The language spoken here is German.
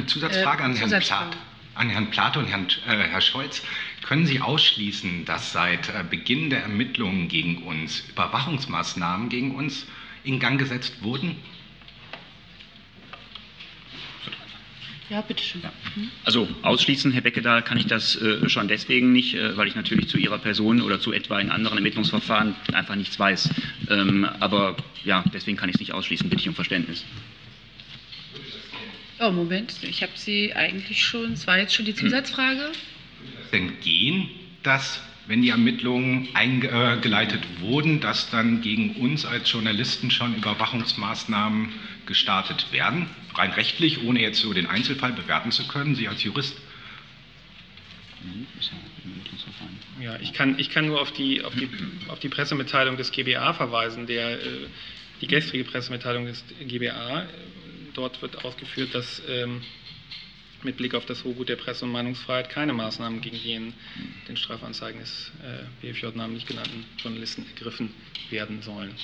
eine Zusatzfrage Äh, an, Herrn. Plath, an Herrn Plath und Herrn, äh, Herr Scholz. Können Sie ausschließen, dass seit äh, Beginn der Ermittlungen gegen uns Überwachungsmaßnahmen gegen uns in Gang gesetzt wurden? Ja, bitteschön. Also ausschließen, Herr Beckedahl, kann ich das äh, schon deswegen nicht, äh, weil ich natürlich zu Ihrer Person oder zu etwa in anderen Ermittlungsverfahren einfach nichts weiß. Ähm, aber ja, deswegen kann ich es nicht ausschließen. Bitte ich um Verständnis. Oh, Moment, ich habe Sie eigentlich schon, es war jetzt schon die Zusatzfrage. denn gehen, dass, wenn die Ermittlungen eingeleitet wurden, dass dann gegen uns als Journalisten schon Überwachungsmaßnahmen gestartet werden? Rein rechtlich, ohne jetzt so den Einzelfall bewerten zu können, Sie als Jurist? Ja, ich kann, ich kann nur auf die, auf, die, auf die Pressemitteilung des GBA verweisen, der, äh, die gestrige Pressemitteilung des GBA. Dort wird ausgeführt, dass ähm, mit Blick auf das Hochgut der Presse- und Meinungsfreiheit keine Maßnahmen gegen die in den Strafanzeigen des äh, BFJ namentlich genannten Journalisten ergriffen werden sollen.